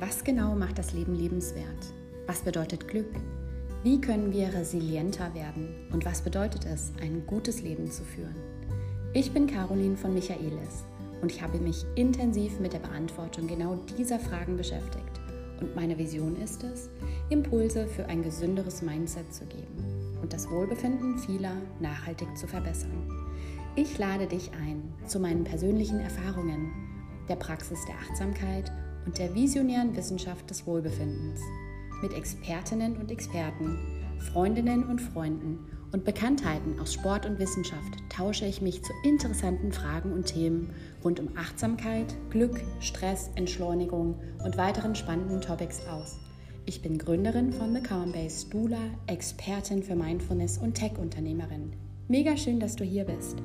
Was genau macht das Leben lebenswert? Was bedeutet Glück? Wie können wir resilienter werden? Und was bedeutet es, ein gutes Leben zu führen? Ich bin Caroline von Michaelis und ich habe mich intensiv mit der Beantwortung genau dieser Fragen beschäftigt. Und meine Vision ist es, Impulse für ein gesünderes Mindset zu geben und das Wohlbefinden vieler nachhaltig zu verbessern. Ich lade dich ein zu meinen persönlichen Erfahrungen, der Praxis der Achtsamkeit und der visionären Wissenschaft des Wohlbefindens. Mit Expertinnen und Experten, Freundinnen und Freunden und Bekanntheiten aus Sport und Wissenschaft tausche ich mich zu interessanten Fragen und Themen rund um Achtsamkeit, Glück, Stress, Entschleunigung und weiteren spannenden Topics aus. Ich bin Gründerin von The Calm Base Dula, Expertin für Mindfulness und Tech-Unternehmerin. Mega schön, dass du hier bist.